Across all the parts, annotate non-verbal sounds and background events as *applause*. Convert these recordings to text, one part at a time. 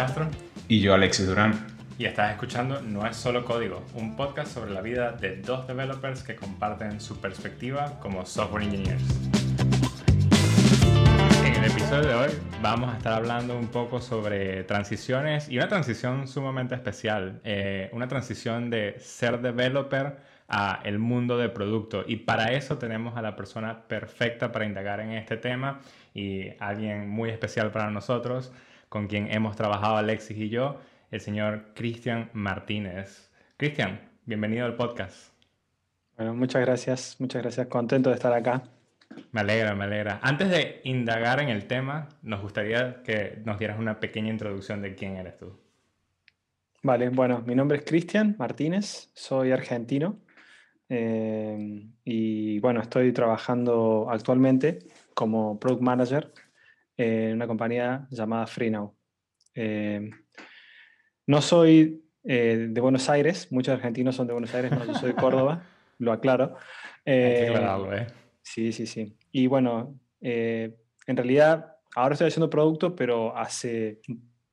Castro. Y yo, Alexis Durán. Y estás escuchando No es solo código, un podcast sobre la vida de dos developers que comparten su perspectiva como software engineers. En el episodio de hoy vamos a estar hablando un poco sobre transiciones y una transición sumamente especial, eh, una transición de ser developer a el mundo de producto. Y para eso tenemos a la persona perfecta para indagar en este tema y alguien muy especial para nosotros, con quien hemos trabajado Alexis y yo, el señor Cristian Martínez. Cristian, bienvenido al podcast. Bueno, muchas gracias, muchas gracias. Contento de estar acá. Me alegra, me alegra. Antes de indagar en el tema, nos gustaría que nos dieras una pequeña introducción de quién eres tú. Vale, bueno, mi nombre es Cristian Martínez, soy argentino eh, y bueno, estoy trabajando actualmente como Product Manager en una compañía llamada FreeNow. Eh, no soy eh, de Buenos Aires, muchos argentinos son de Buenos Aires, no, yo soy de *laughs* Córdoba, lo aclaro. ¿eh? Sí, sí, sí. Y bueno, en realidad ahora estoy haciendo producto, pero hace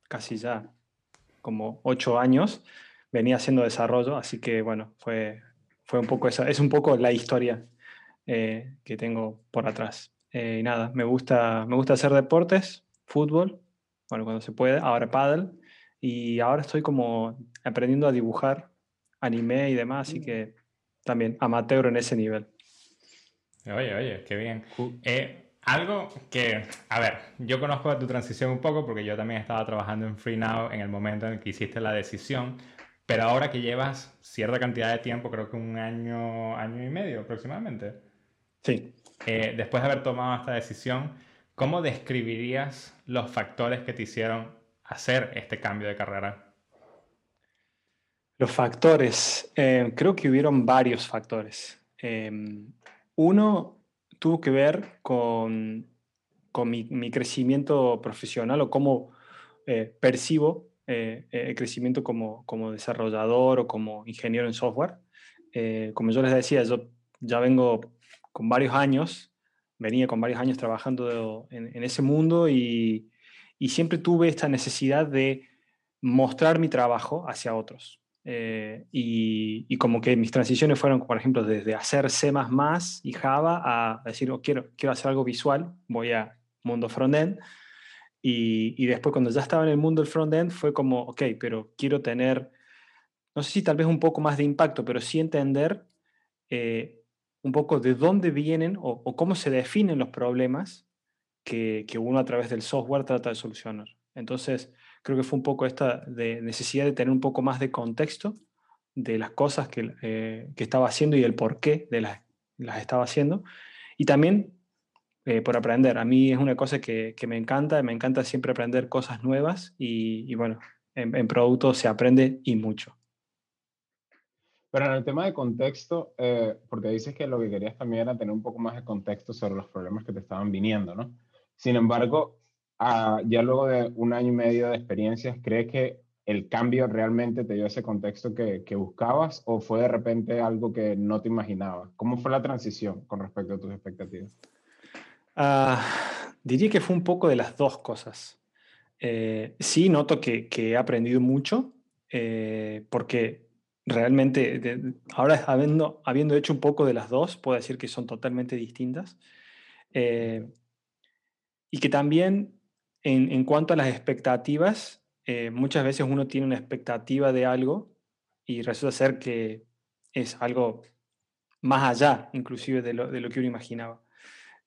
casi ya como ocho años venía haciendo desarrollo, así que bueno, fue, fue un poco esa, es un poco la historia que tengo por atrás. Eh, y nada, me gusta, me gusta hacer deportes, fútbol, bueno, cuando se puede, ahora paddle, y ahora estoy como aprendiendo a dibujar anime y demás, así mm. que también amateur en ese nivel. Oye, oye, qué bien. Eh, algo que, a ver, yo conozco tu transición un poco porque yo también estaba trabajando en Free Now en el momento en el que hiciste la decisión, pero ahora que llevas cierta cantidad de tiempo, creo que un año, año y medio aproximadamente. Sí. Eh, después de haber tomado esta decisión, ¿cómo describirías los factores que te hicieron hacer este cambio de carrera? Los factores, eh, creo que hubieron varios factores. Em, uno tuvo que ver con, con mi, crecimiento profesional o cómo eh, percibo el crecimiento como, como, desarrollador o como ingeniero en software. como yo les decía, yo ya vengo con varios años, venía con varios años trabajando en, ese mundo y, siempre tuve esta necesidad de mostrar mi trabajo hacia otros. Eh, y, como que mis transiciones fueron, por ejemplo, desde hacer C y Java a decir, oh, quiero, quiero hacer algo visual, voy a mundo frontend. Y, y después cuando ya estaba en el mundo del frontend fue como, ok, pero quiero tener, no sé si tal vez un poco más de impacto, pero sí entender eh, un poco de dónde vienen o, cómo se definen los problemas que, uno a través del software trata de solucionar. Entonces, creo que fue un poco esta de necesidad de tener un poco más de contexto de las cosas que, eh, estaba haciendo y el por qué de las, las estaba haciendo. Y también eh, por aprender. A mí es una cosa que, me encanta, me encanta siempre aprender cosas nuevas y, bueno, en, en producto se aprende y mucho. Pero en el tema de contexto, eh, porque dices que lo que querías también era tener un poco más de contexto sobre los problemas que te estaban viniendo, ¿no? Sin embargo, ah, ya luego de un año y medio de experiencias, ¿crees que el cambio realmente te dio ese contexto que, que buscabas o fue de repente algo que no te imaginabas? ¿Cómo fue la transición con respecto a tus expectativas? Uh, diría que fue un poco de las dos cosas. Eh, sí, noto que, que, he aprendido mucho eh, porque realmente, ahora habiendo, habiendo hecho un poco de las dos, puedo decir que son totalmente distintas. Eh, y que también en, en, cuanto a las expectativas, eh, muchas veces uno tiene una expectativa de algo y resulta ser que es algo más allá, inclusive, de lo, de lo que uno imaginaba.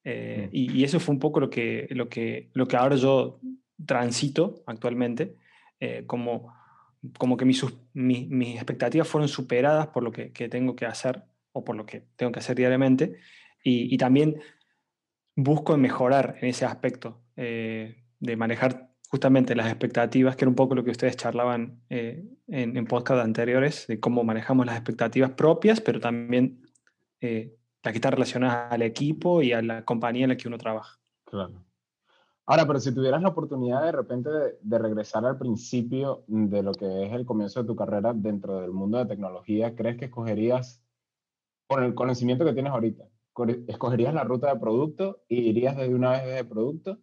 Eh, mm. y, y, eso fue un poco lo que, lo que, lo que ahora yo transito actualmente, como como que mis, mis, expectativas fueron superadas por lo que, tengo que hacer o por lo que tengo que hacer diariamente y, también busco mejorar en ese aspecto eh, de manejar justamente las expectativas, que era un poco lo que ustedes charlaban eh, en, en podcast anteriores, de cómo manejamos las expectativas propias, pero también eh, las que están relacionadas al equipo y a la compañía en la que uno trabaja. Claro. Ahora, pero si tuvieras la oportunidad de repente de, regresar al principio de lo que es el comienzo de tu carrera dentro del mundo de tecnología, ¿crees que escogerías, con el conocimiento que tienes ahorita, escogerías la ruta de producto y irías desde una vez de producto?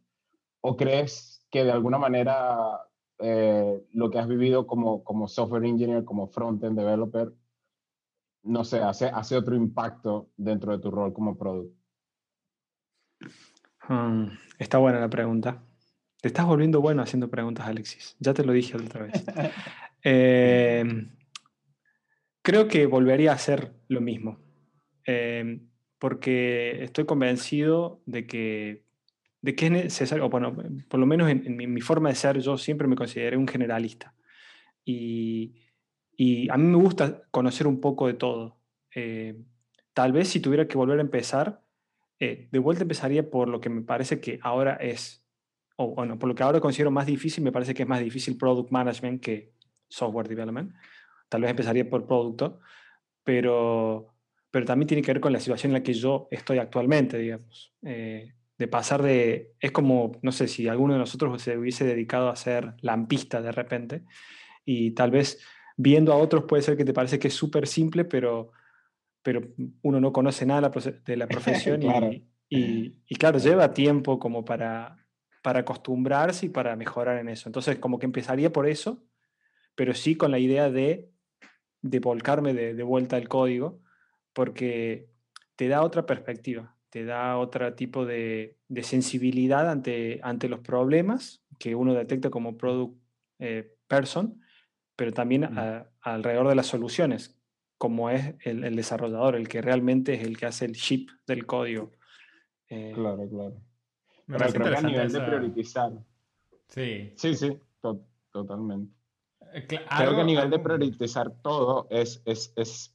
¿O crees que de alguna manera eh, lo que has vivido como, como software engineer, como front-end developer, no sé, hace, hace otro impacto dentro de tu rol como product? Hmm, está buena la pregunta. Te estás volviendo bueno haciendo preguntas, Alexis. Ya te lo dije otra vez. *laughs* Em, creo que volvería a hacer lo mismo. Em, porque estoy convencido de que, de que es necesario, bueno, por lo menos en, mi, forma de ser, yo siempre me consideré un generalista. Y, y a mí me gusta conocer un poco de todo. Eh, tal vez si tuviera que volver a empezar, eh, de vuelta empezaría por lo que me parece que ahora es, o bueno, por lo que ahora considero más difícil, me parece que es más difícil product management que software development. Tal vez empezaría por producto, pero pero también tiene que ver con la situación en la que yo estoy actualmente, digamos. Eh, de pasar de, es como, no sé, si alguno de nosotros se hubiese dedicado a ser lampista de repente, y tal vez viendo a otros puede ser que te parece que es súper simple, pero, pero uno no conoce nada de la *laughs* profesión Y, y, claro, lleva tiempo como para, para acostumbrarse y para mejorar en eso. Entonces, como que empezaría por eso, pero sí con la idea de, de volcarme de, de vuelta al código porque te da otra perspectiva, te da otro tipo de, sensibilidad ante, ante los problemas que uno detecta como product eh, person, pero también alrededor de las soluciones, como es el, desarrollador, el que realmente es el que hace el ship del código. Eh, claro, claro. Me pero creo que a nivel de priorizar. Sí. Sí, sí, totalmente. Eh, creo que a nivel de priorizar todo es, es, es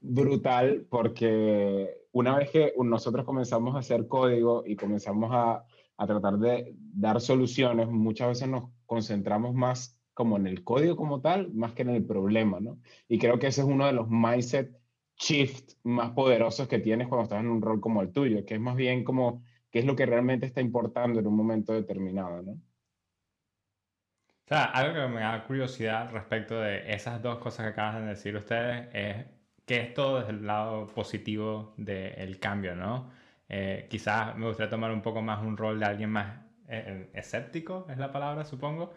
brutal porque una vez que nosotros comenzamos a hacer código y comenzamos a, a, tratar de dar soluciones, muchas veces nos concentramos más como en el código como tal, más que en el problema, ¿no? Y creo que ese es uno de los mindset shift más poderosos que tienes cuando estás en un rol como el tuyo, que es más bien como qué es lo que realmente está importando en un momento determinado, ¿no? O sea, algo que me da curiosidad respecto de esas dos cosas que acabas de decir ustedes es que es todo desde el lado positivo del cambio, ¿no? Eh, quizás me gustaría tomar un poco más un rol de alguien más eh, eh, escéptico, es la palabra, supongo.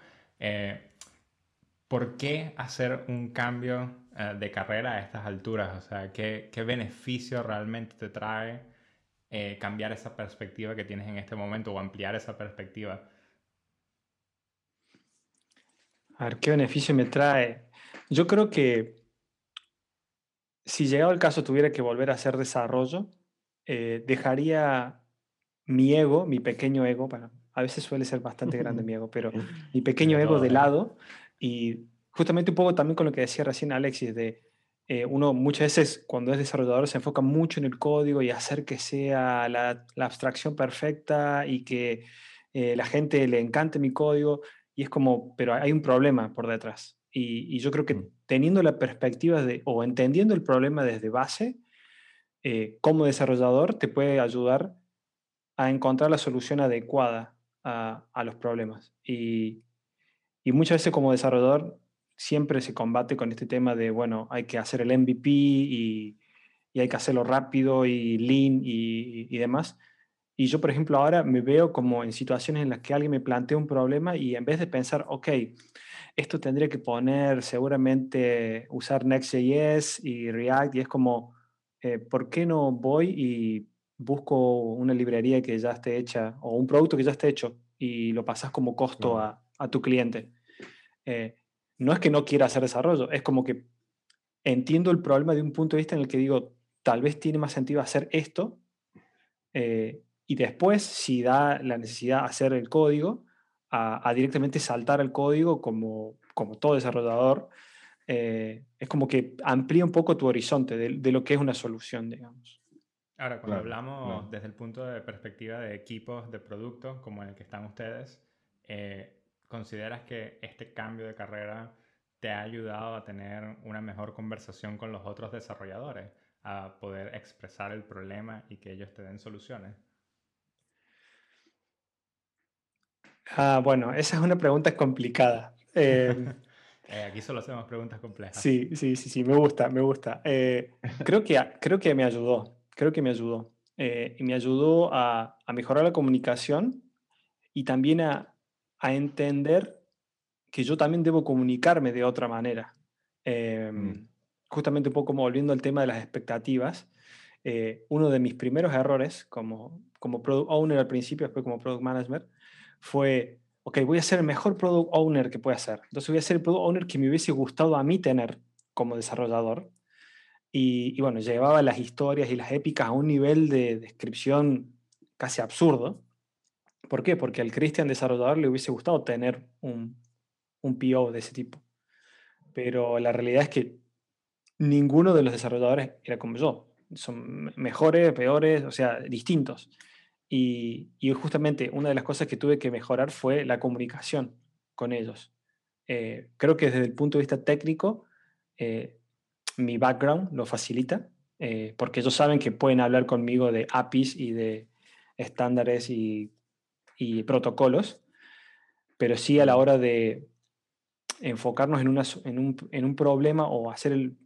¿Por qué hacer un cambio de carrera a estas alturas? O sea, ¿qué, qué beneficio realmente te trae cambiar esa perspectiva que tienes en este momento o ampliar esa perspectiva? A ver, ¿qué beneficio me trae? Yo creo que si llegado el caso tuviera que volver a hacer desarrollo, eh, dejaría mi ego, mi pequeño ego, bueno, a veces suele ser bastante grande *laughs* mi ego, pero mi pequeño ego de ¿eh? lado y justamente un poco también con lo que decía recién Alexis, de eh, uno muchas veces cuando es desarrollador se enfoca mucho en el código y hacer que sea la, abstracción perfecta y que la gente le encante mi código y es como, pero hay un problema por detrás. Y, yo creo que mm. teniendo la perspectiva de, o entendiendo el problema desde base, eh, como desarrollador te puede ayudar a encontrar la solución adecuada a, a los problemas. Y, y, muchas veces como desarrollador siempre se combate con este tema de, bueno, hay que hacer el MVP y, y hay que hacerlo rápido y lean y, y, demás. Y yo, por ejemplo, ahora me veo como en situaciones en las que alguien me plantea un problema y en vez de pensar, ok, esto tendría que poner seguramente usar Next.js y React y es como, eh, ¿por qué no voy y busco una librería que ya esté hecha o un producto que ya esté hecho y lo pasas como costo a, tu cliente? Eh, no es que no quiera hacer desarrollo, es como que entiendo el problema de un punto de vista en el que digo, tal vez tiene más sentido hacer esto eh, y después, si da la necesidad de hacer el código, a, directamente saltar al código como, como todo desarrollador, eh, es como que amplía un poco tu horizonte de, lo que es una solución, digamos. Ahora, cuando hablamos desde el punto de perspectiva de equipos de producto como en el que están ustedes, eh, ¿consideras que este cambio de carrera te ha ayudado a tener una mejor conversación con los otros desarrolladores, a poder expresar el problema y que ellos te den soluciones? Ah, bueno, esa es una pregunta complicada. Em, *laughs* eh, aquí solo hacemos preguntas complejas. Sí, sí, sí, sí, me gusta, me gusta. Eh, creo, que, creo que me ayudó, creo que me ayudó. Eh, y me ayudó a, a, mejorar la comunicación y también a, a entender que yo también debo comunicarme de otra manera. Em, Mm. Justamente un poco como volviendo al tema de las expectativas, eh, uno de mis primeros errores como, como product owner al principio, después como product manager, fue, ok, voy a ser el mejor product owner que pueda ser. Entonces voy a ser el product owner que me hubiese gustado a mí tener como desarrollador. Y, y bueno, llevaba las historias y las épicas a un nivel de descripción casi absurdo. ¿Por qué? Porque al Christian desarrollador le hubiese gustado tener un, un PO de ese tipo. Pero la realidad es que ninguno de los desarrolladores era como yo. Son mejores, peores, o sea, distintos. Y, y justamente una de las cosas que tuve que mejorar fue la comunicación con ellos. Eh, creo que desde el punto de vista técnico, eh, mi background lo facilita, eh, porque ellos saben que pueden hablar conmigo de APIs y de estándares y, y protocolos, pero sí a la hora de enfocarnos en, una, en, un, en un problema o hacer el,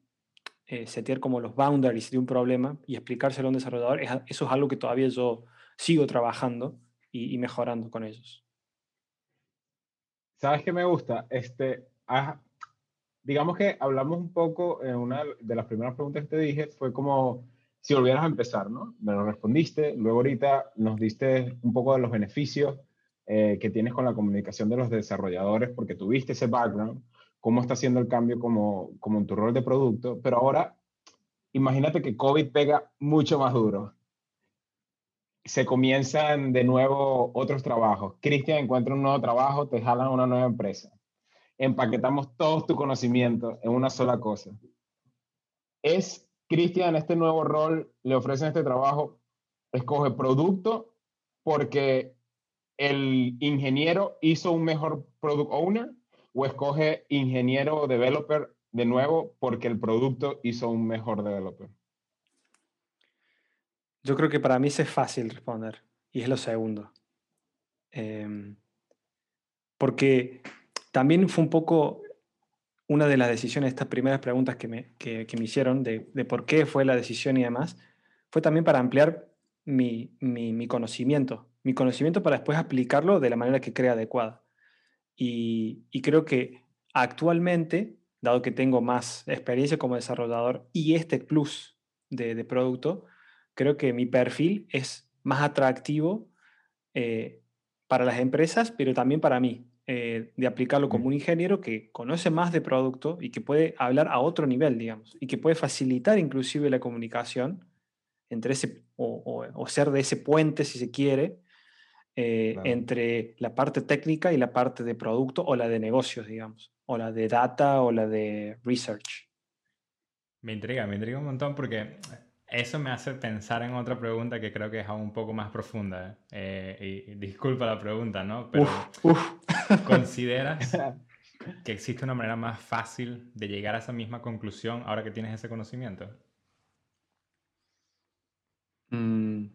eh, setear como los boundaries de un problema y explicárselo a un desarrollador, es, eso es algo que todavía yo sigo trabajando y, y mejorando con ellos. ¿Sabes qué me gusta? Este, ah, digamos que hablamos un poco, en una de las primeras preguntas que te dije, fue como si volvieras a empezar, ¿no? Me lo respondiste, luego ahorita nos diste un poco de los beneficios eh, que tienes con la comunicación de los desarrolladores, porque tuviste ese background, cómo está haciendo el cambio como, como en tu rol de producto, pero ahora imagínate que COVID pega mucho más duro. Se comienzan de nuevo otros trabajos. Cristian encuentra un nuevo trabajo, te jalan a una nueva empresa. Empaquetamos todo tu conocimiento en una sola cosa. Es Cristian este nuevo rol, le ofrecen este trabajo, escoge producto porque el ingeniero hizo un mejor product owner o escoge ingeniero developer de nuevo porque el producto hizo un mejor developer? Yo creo que para mí es fácil responder y es lo segundo. Eh, porque también fue un poco una de las decisiones, estas primeras preguntas que me, que, me hicieron de, por qué fue la decisión y demás, fue también para ampliar mi, mi, mi, conocimiento, mi conocimiento para después aplicarlo de la manera que crea adecuada. Y, y creo que actualmente, dado que tengo más experiencia como desarrollador y este plus de, de producto, creo que mi perfil es más atractivo eh, para las empresas, pero también para mí, eh, de aplicarlo como un ingeniero que conoce más de producto y que puede hablar a otro nivel, digamos, y que puede facilitar inclusive la comunicación entre ese, o, o, o ser de ese puente, si se quiere, eh, claro. entre la parte técnica y la parte de producto o la de negocios, digamos, o la de data o la de research. Me intriga, me intriga un montón porque eso me hace pensar en otra pregunta que creo que es aún un poco más profunda. Eh, y, y, disculpa la pregunta, ¿no? Pero uf, uf. *laughs* ¿consideras *laughs* que existe una manera más fácil de llegar a esa misma conclusión ahora que tienes ese conocimiento? Mm.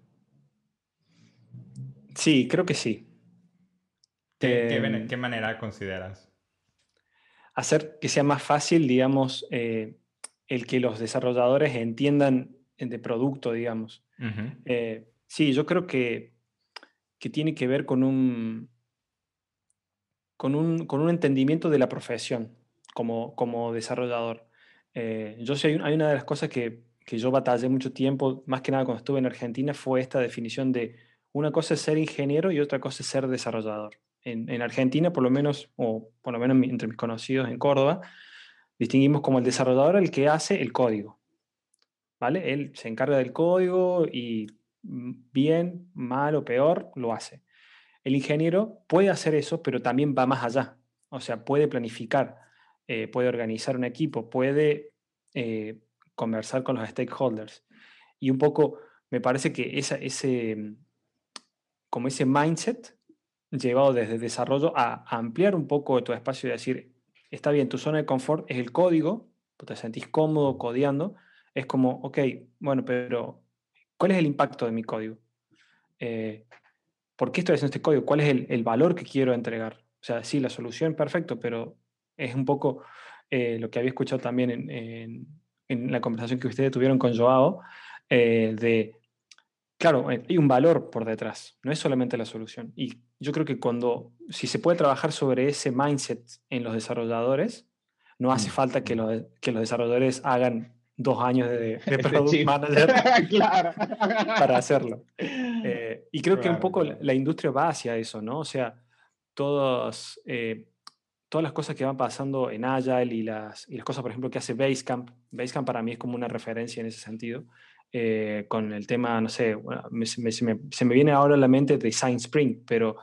Sí, creo que sí. ¿Qué, eh, ¿qué, ¿Qué, manera consideras? Hacer que sea más fácil, digamos, eh, el que los desarrolladores entiendan de producto, digamos. Uh -huh. eh, sí, yo creo que, que, tiene que ver con un, con un, con un entendimiento de la profesión como, como desarrollador. Eh, yo sé, hay una de las cosas que, que yo batallé mucho tiempo, más que nada cuando estuve en Argentina, fue esta definición de una cosa es ser ingeniero y otra cosa es ser desarrollador. En, en Argentina, por lo menos, o por lo menos entre mis conocidos en Córdoba, distinguimos como el desarrollador el que hace el código. ¿Vale? Él se encarga del código y bien, mal o peor, lo hace. El ingeniero puede hacer eso, pero también va más allá. O sea, puede planificar, eh, puede organizar un equipo, puede eh, conversar con los stakeholders. Y un poco, me parece que esa, ese, como ese mindset llevado desde desarrollo a, a ampliar un poco tu espacio y decir, está bien, tu zona de confort es el código, te sentís cómodo codeando, es como, ok, bueno, pero ¿cuál es el impacto de mi código? Eh, ¿Por qué estoy haciendo este código? ¿Cuál es el, el, valor que quiero entregar? O sea, sí, la solución, perfecto, pero es un poco eh, lo que había escuchado también en, en, en, la conversación que ustedes tuvieron con Joao, eh, de, claro, hay un valor por detrás, no es solamente la solución. Y yo creo que cuando, si se puede trabajar sobre ese mindset en los desarrolladores, no hace mm, falta que, los, que los desarrolladores hagan dos años de, *laughs* Product Manager *laughs* para hacerlo. Eh, y creo que un poco la, industria va hacia eso, ¿no? O sea, todos, eh, todas las cosas que van pasando en Agile y las, y las cosas, por ejemplo, que hace Basecamp. Basecamp para mí es como una referencia en ese sentido. Eh, con el tema, no sé, se, me, viene ahora a la mente Design Spring, pero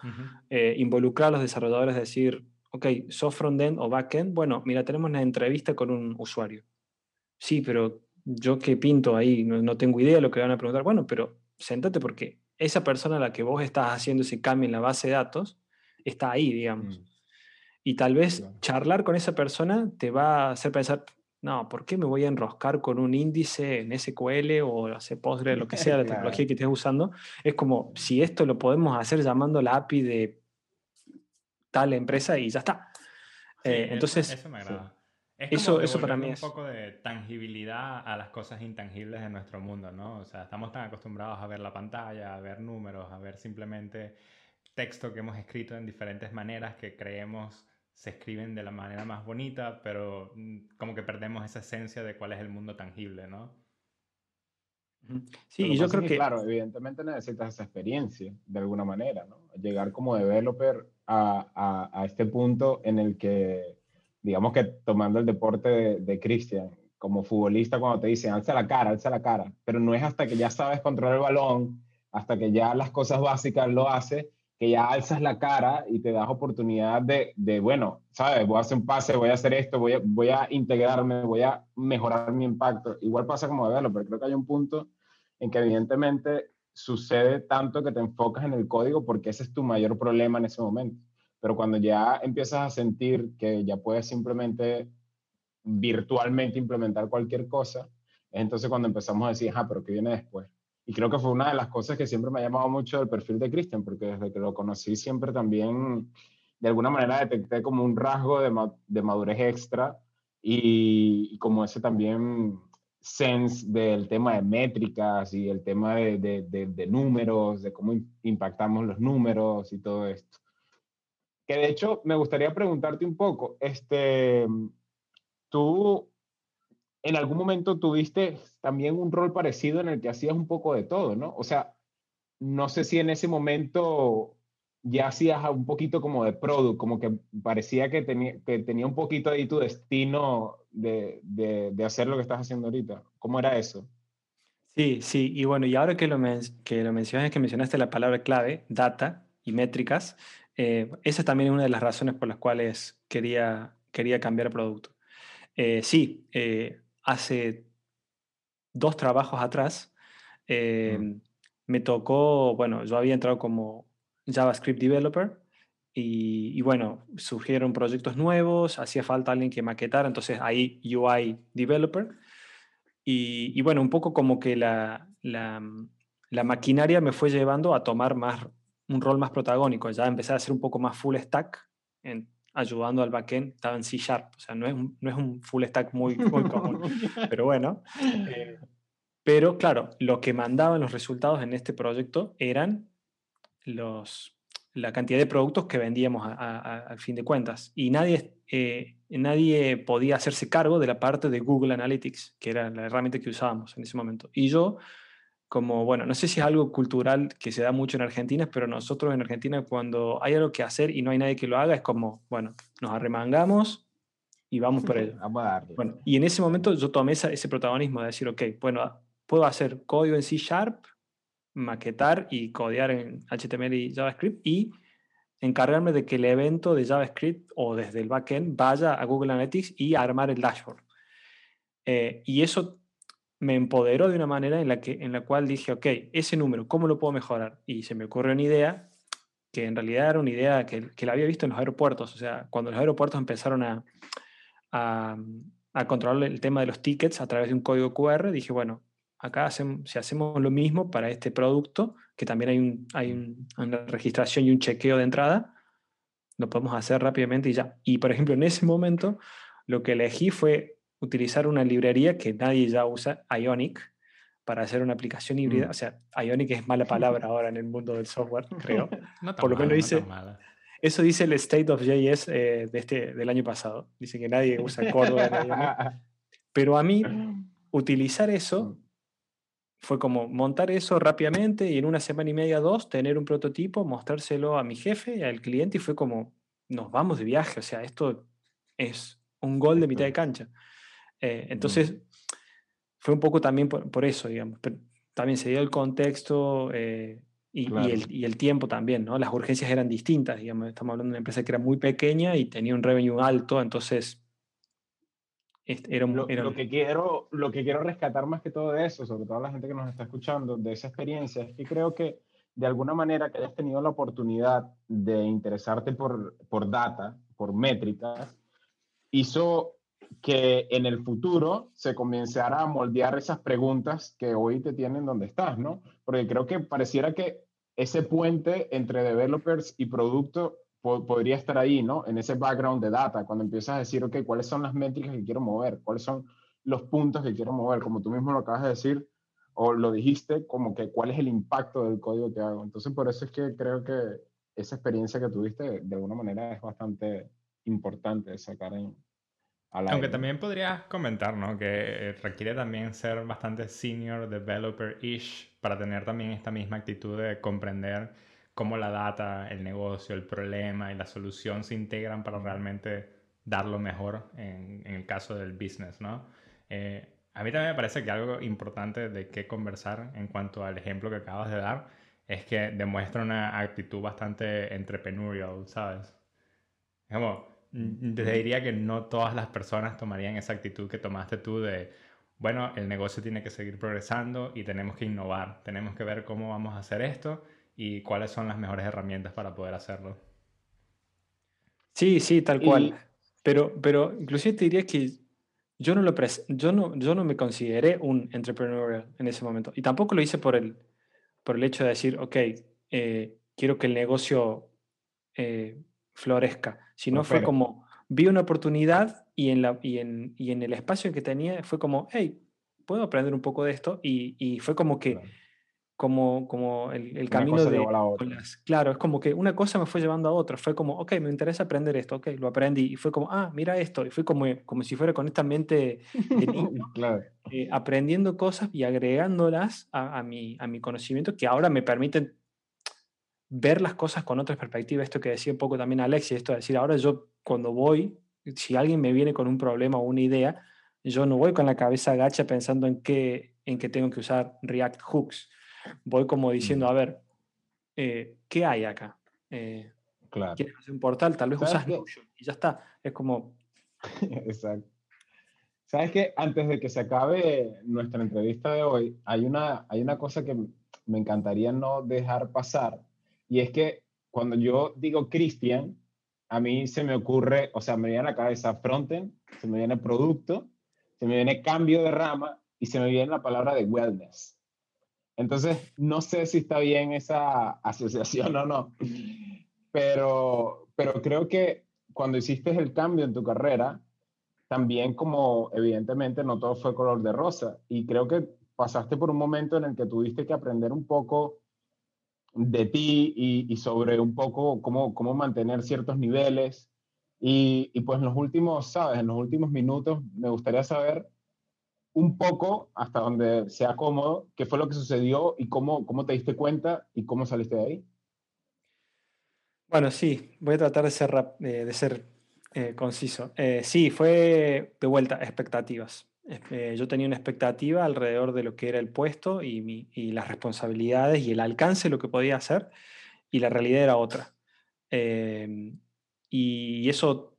involucrar a los desarrolladores, decir, ok, sos frontend o backend, bueno, mira, tenemos una entrevista con un usuario sí, pero yo que pinto ahí, no, tengo idea de lo que van a preguntar. Bueno, pero sentate porque esa persona a la que vos estás haciendo ese cambio en la base de datos está ahí, digamos. Mm. Y tal vez charlar con esa persona te va a hacer pensar, no, ¿por qué me voy a enroscar con un índice en SQL o hacer Postgre, lo que sea, la *laughs* tecnología que estés usando? Es como, si esto lo podemos hacer llamando la API de tal empresa y ya está. Eh, entonces, eso me agrada. Eso, eso para mí es un poco de tangibilidad a las cosas intangibles de nuestro mundo, ¿no? O sea, estamos tan acostumbrados a ver la pantalla, a ver números, a ver simplemente texto que hemos escrito en diferentes maneras que creemos se escriben de la manera más bonita, pero mm, como que perdemos esa esencia de cuál es el mundo tangible, ¿no? Sí, y yo creo que... Claro, evidentemente necesitas esa experiencia de alguna manera, ¿no? Llegar como developer a, a, a este punto en el que, digamos que tomando el deporte de, de Cristian, como futbolista cuando te dicen alza la cara, alza la cara, pero no es hasta que ya sabes controlar el balón, hasta que ya las cosas básicas lo haces, que ya alzas la cara y te das oportunidad de, de, bueno, sabes, voy a hacer un pase, voy a hacer esto, voy a, voy a integrarme, voy a mejorar mi impacto. Igual pasa como de verlo, pero creo que hay un punto en que evidentemente sucede tanto que te enfocas en el código porque ese es tu mayor problema en ese momento. Pero cuando ya empiezas a sentir que ya puedes simplemente virtualmente implementar cualquier cosa, es entonces cuando empezamos a decir, ah, pero ¿qué viene después? Y creo que fue una de las cosas que siempre me ha llamado mucho el perfil de Christian, porque desde que lo conocí siempre también, de alguna manera, detecté como un rasgo de, de madurez extra y, y, como ese también sense del tema de métricas y el tema de, de, de números, de cómo impactamos los números y todo esto. Que de hecho me gustaría preguntarte un poco, este, tú en algún momento tuviste también un rol parecido en el que hacías un poco de todo, ¿no? O sea, no sé si en ese momento ya hacías un poquito como de product, como que parecía que tenía, que tenía un poquito ahí tu destino de, de, hacer lo que estás haciendo ahorita. ¿Cómo era eso? Sí, sí, y bueno, y ahora que lo, que lo mencionas, que mencionaste la palabra clave, data y métricas, eh, esa también es una de las razones por las cuales quería, quería cambiar producto. Eh, sí, eh, hace dos trabajos atrás em, me tocó, bueno, yo había entrado como JavaScript developer y, bueno, surgieron proyectos nuevos, hacía falta alguien que maquetara, entonces ahí UI developer. Y, bueno, un poco como que la, la, la, maquinaria me fue llevando a tomar más, un rol más protagónico. Ya empecé a hacer un poco más full stack, en, ayudando al backend, estaba en C Sharp, o sea, no es un, no es un full stack muy, *laughs* muy común, pero bueno. Eh, pero claro, lo que mandaban los resultados en este proyecto eran los, la cantidad de productos que vendíamos al fin de cuentas. Y nadie, eh, nadie podía hacerse cargo de la parte de Google Analytics, que era la herramienta que usábamos en ese momento. Y yo como, bueno, no sé si es algo cultural que se da mucho en Argentina, pero nosotros en Argentina cuando hay algo que hacer y no hay nadie que lo haga, es como, bueno, nos arremangamos y vamos por ello. *laughs* Bueno, y en ese momento yo tomé ese protagonismo de decir, ok, bueno, puedo hacer código en C Sharp, maquetar y codear en HTML y JavaScript y encargarme de que el evento de JavaScript o desde el backend vaya a Google Analytics y armar el dashboard. Eh, y eso me empoderó de una manera en la, que, en la cual dije, ok, ese número, ¿cómo lo puedo mejorar? Y se me ocurrió una idea que en realidad era una idea que, que la había visto en los aeropuertos. O sea, cuando los aeropuertos empezaron a, a, controlar el tema de los tickets a través de un código QR, dije, bueno, acá hacemos, si hacemos lo mismo para este producto, que también hay, un, hay una registración y un chequeo de entrada, lo podemos hacer rápidamente y ya. Y por ejemplo, en ese momento, lo que elegí fue utilizar una librería que nadie ya usa, Ionic, para hacer una aplicación híbrida. Mm. O sea, Ionic es mala palabra ahora en el mundo del software, creo. *laughs* No tan Por lo menos no dice- mala. Eso dice el State of JS eh, de este, del año pasado. Dice que nadie usa Córdoba Ionic. *laughs* Pero a mí, utilizar eso fue como montar eso rápidamente y en una semana y media, dos, tener un prototipo, mostrárselo a mi jefe y al cliente y fue como, nos vamos de viaje, o sea, esto es un gol de mitad de cancha. Eh, entonces, fue un poco también por, por eso, digamos, pero también se dio el contexto eh, y, el, y el tiempo también, ¿no? Las urgencias eran distintas, digamos, estamos hablando de una empresa que era muy pequeña y tenía un revenue alto, entonces... Era, un- Lo, era lo un- que quiero, lo que quiero rescatar más que todo de eso, sobre todo la gente que nos está escuchando, de esa experiencia, es que creo que de alguna manera que hayas tenido la oportunidad de interesarte por, por data, por métricas, hizo que en el futuro se comenzara a moldear esas preguntas que hoy te tienen donde estás, ¿no? Porque creo que pareciera que ese puente entre developers y producto po- podría estar ahí, ¿no? En ese background de data, cuando empiezas a decir, ok, ¿cuáles son las métricas que quiero mover? ¿Cuáles son los puntos que quiero mover? Como tú mismo lo acabas de decir, o lo dijiste, como que cuál es el impacto del código que hago. Entonces, por eso es que creo que esa experiencia que tuviste, de alguna manera, es bastante importante sacar en, Aunque aire. también podrías comentar, ¿no? Que eh, requiere también ser bastante senior developer-ish para tener también esta misma actitud de comprender cómo la data, el negocio, el problema y la solución se integran para realmente dar lo mejor en, en el caso del business, ¿no? Eh, a mí también me parece que algo importante de qué conversar en cuanto al ejemplo que acabas de dar es que demuestra una actitud bastante entrepreneurial, ¿sabes? Es como, te diría que no todas las personas tomarían esa actitud que tomaste tú de, bueno, el negocio tiene que seguir progresando y tenemos que innovar, tenemos que ver cómo vamos a hacer esto y cuáles son las mejores herramientas para poder hacerlo. Sí, sí, tal Y- cual. Pero, pero inclusive te diría que yo no, lo pres- yo no, yo no me consideré un entrepreneur en ese momento. Y tampoco lo hice por el, por el hecho de decir, ok, eh, quiero que el negocio eh, florezca, sino fue Prospere. como, vi una oportunidad y en, la, y, en, y en el espacio que tenía fue como, hey, puedo aprender un poco de esto. Y, y fue como que Claro. como, como el, el camino de... la otra. claro, es como que una cosa me fue llevando a otra. Fue como, ok, me interesa aprender esto, ok, lo aprendí. Y fue como, ah, mira esto. Y fue como, como si fuera con esta mente de *laughs* niño, claro. eh, aprendiendo cosas y agregándolas a, a mi, a mi conocimiento que ahora me permiten ver las cosas con otras perspectivas. Esto que decía un poco también Alexis, esto de decir, ahora yo cuando voy, si alguien me viene con un problema o una idea, yo no voy con la cabeza agacha pensando en qué, en que tengo que usar React Hooks. Voy como diciendo, Mm. a ver, eh, ¿qué hay acá? Eh, Claro. ¿Quieres hacer un portal? Tal vez ¿Sabes usas qué? Notion y ya está. Es como, *laughs* Exacto. Sabes que antes de que se acabe nuestra entrevista de hoy, hay una, hay una cosa que me encantaría no dejar pasar, y es que cuando yo digo Cristian, a mí se me ocurre, o sea, me viene a la cabeza frontend, se me viene producto, se me viene cambio de rama y se me viene la palabra de wellness. Entonces, no sé si está bien esa asociación o no, pero, pero creo que cuando hiciste el cambio en tu carrera, también como evidentemente no todo fue color de rosa y creo que pasaste por un momento en el que tuviste que aprender un poco de ti y, sobre un poco cómo, cómo mantener ciertos niveles y, y pues en los últimos, sabes, en los últimos minutos me gustaría saber un poco hasta donde sea cómodo qué fue lo que sucedió y cómo, cómo te diste cuenta y cómo saliste de ahí. Bueno, sí, voy a tratar de ser, eh, de ser eh, conciso. Eh, sí, fue de vuelta expectativas. Eh, yo tenía una expectativa alrededor de lo que era el puesto y, mi- y las responsabilidades y el alcance de lo que podía hacer, y la realidad era otra. Eh, y eso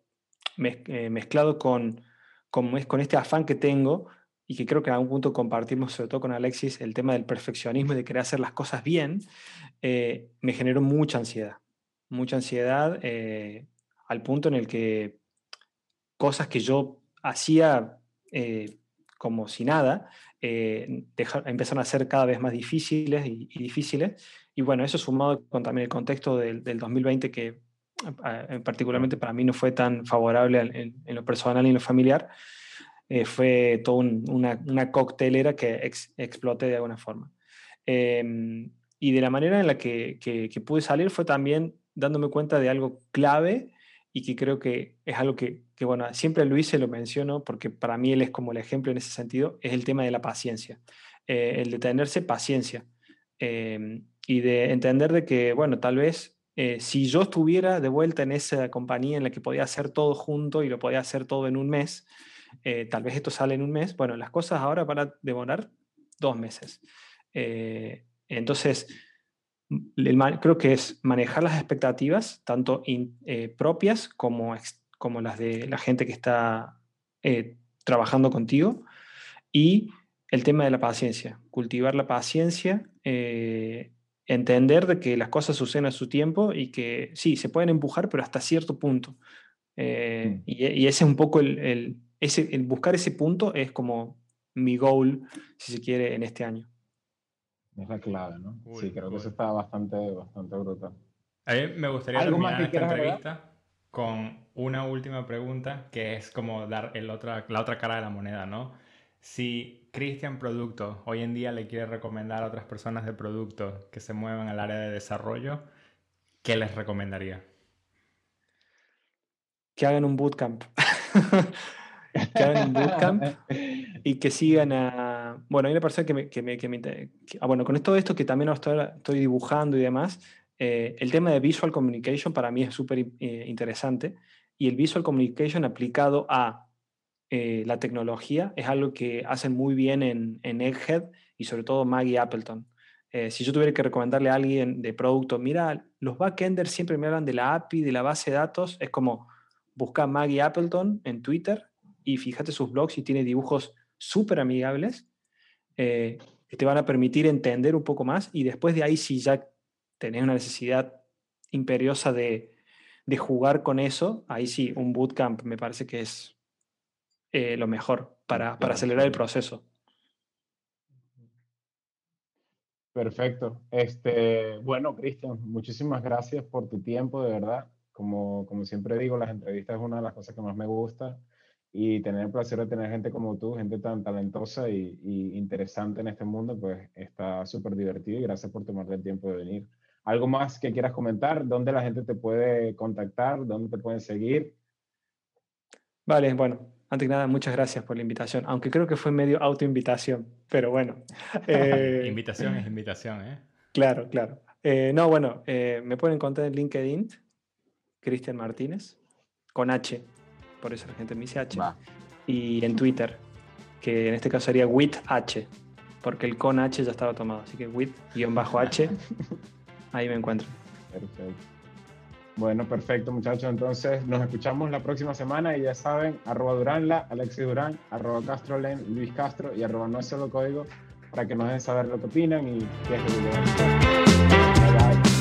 mez- eh, mezclado con, con, con este afán que tengo y que creo que en algún punto compartimos, sobre todo con Alexis, el tema del perfeccionismo y de querer hacer las cosas bien, eh, me generó mucha ansiedad mucha ansiedad eh, al punto en el que cosas que yo hacía eh, como si nada eh, deja- empezaron a ser cada vez más difíciles y, y difíciles. Y bueno, eso sumado con también el contexto del, del 2020 que eh, particularmente para mí no fue tan favorable en, en- lo personal y en lo familiar, eh, fue toda una, una, coctelera que exploté de alguna forma. Em, y de la manera en la que, que, que, pude salir fue también dándome cuenta de algo clave y que creo que es algo que, que, bueno, siempre Luis se lo menciono porque para mí él es como el ejemplo en ese sentido, es el tema de la paciencia, eh, el de tenerse paciencia em, y de entender de que, bueno, tal vez eh, si yo estuviera de vuelta en esa compañía en la que podía hacer todo junto y lo podía hacer todo en un mes, eh, tal vez esto sale en un mes, bueno, las cosas ahora van a demorar dos meses. Eh, entonces, creo que es manejar las expectativas, tanto propias como, como las de la gente que está trabajando contigo, y el tema de la paciencia, cultivar la paciencia entender de que las cosas suceden a su tiempo y que sí, se pueden empujar, pero hasta cierto punto. Eh, mm. y, ese es un poco el, ese, el, buscar ese punto es como mi goal, si se quiere, en este año. Es la clave, ¿no? sí, creo que eso está bastante, bastante brutal. A mí me gustaría terminar esta entrevista con una última pregunta que es como dar el otra, la otra cara de la moneda, ¿no? Si Christian Producto hoy en día le quiere recomendar a otras personas de producto que se muevan al área de desarrollo, ¿qué les recomendaría? Que hagan un bootcamp. *laughs* que hagan un bootcamp y que sigan a... Bueno, hay una persona que me... Que me, que me ah, bueno, con todo esto que también estoy, estoy dibujando y demás, eh, el tema de visual communication para mí es súper eh, interesante y el visual communication aplicado a eh, la tecnología es algo que hacen muy bien en, en Egghead y sobre todo Maggie Appleton. Eh, si yo tuviera que recomendarle a alguien de producto, mira, los backenders siempre me hablan de la API, de la base de datos, es como busca Maggie Appleton en Twitter y fíjate sus blogs y tiene dibujos súper amigables eh, que te van a permitir entender un poco más y después de ahí si ya tenés una necesidad imperiosa de, de jugar con eso, ahí sí, un bootcamp me parece que es eh, lo mejor para, para acelerar el proceso. Perfecto. Este, bueno, Cristian, muchísimas gracias por tu tiempo, de verdad. Como, como siempre digo, las entrevistas es una de las cosas que más me gusta y tener el placer de tener gente como tú, gente tan talentosa y, y interesante en este mundo, pues está súper divertido y gracias por tomarte el tiempo de venir. ¿Algo más que quieras comentar? ¿Dónde la gente te puede contactar? ¿Dónde te pueden seguir? Vale, bueno, antes que nada, muchas gracias por la invitación, aunque creo que fue medio autoinvitación, pero bueno. *laughs* Eh, invitación es invitación, ¿eh? Claro, claro. Eh, no, bueno, eh, me pueden encontrar en LinkedIn, Cristian Martínez, con H, por eso la gente me dice H, y en Twitter, que en este caso sería WithH, porque el con H ya estaba tomado, así que with-h, *laughs* ahí me encuentro. Perfecto. Bueno, perfecto, muchachos. Entonces, nos escuchamos la próxima semana y ya saben, arroba Duranla, Alexis Durán, arroba Castrolen, Luis Castro y arroba no es solo código para que nos den saber lo que opinan y qué es lo que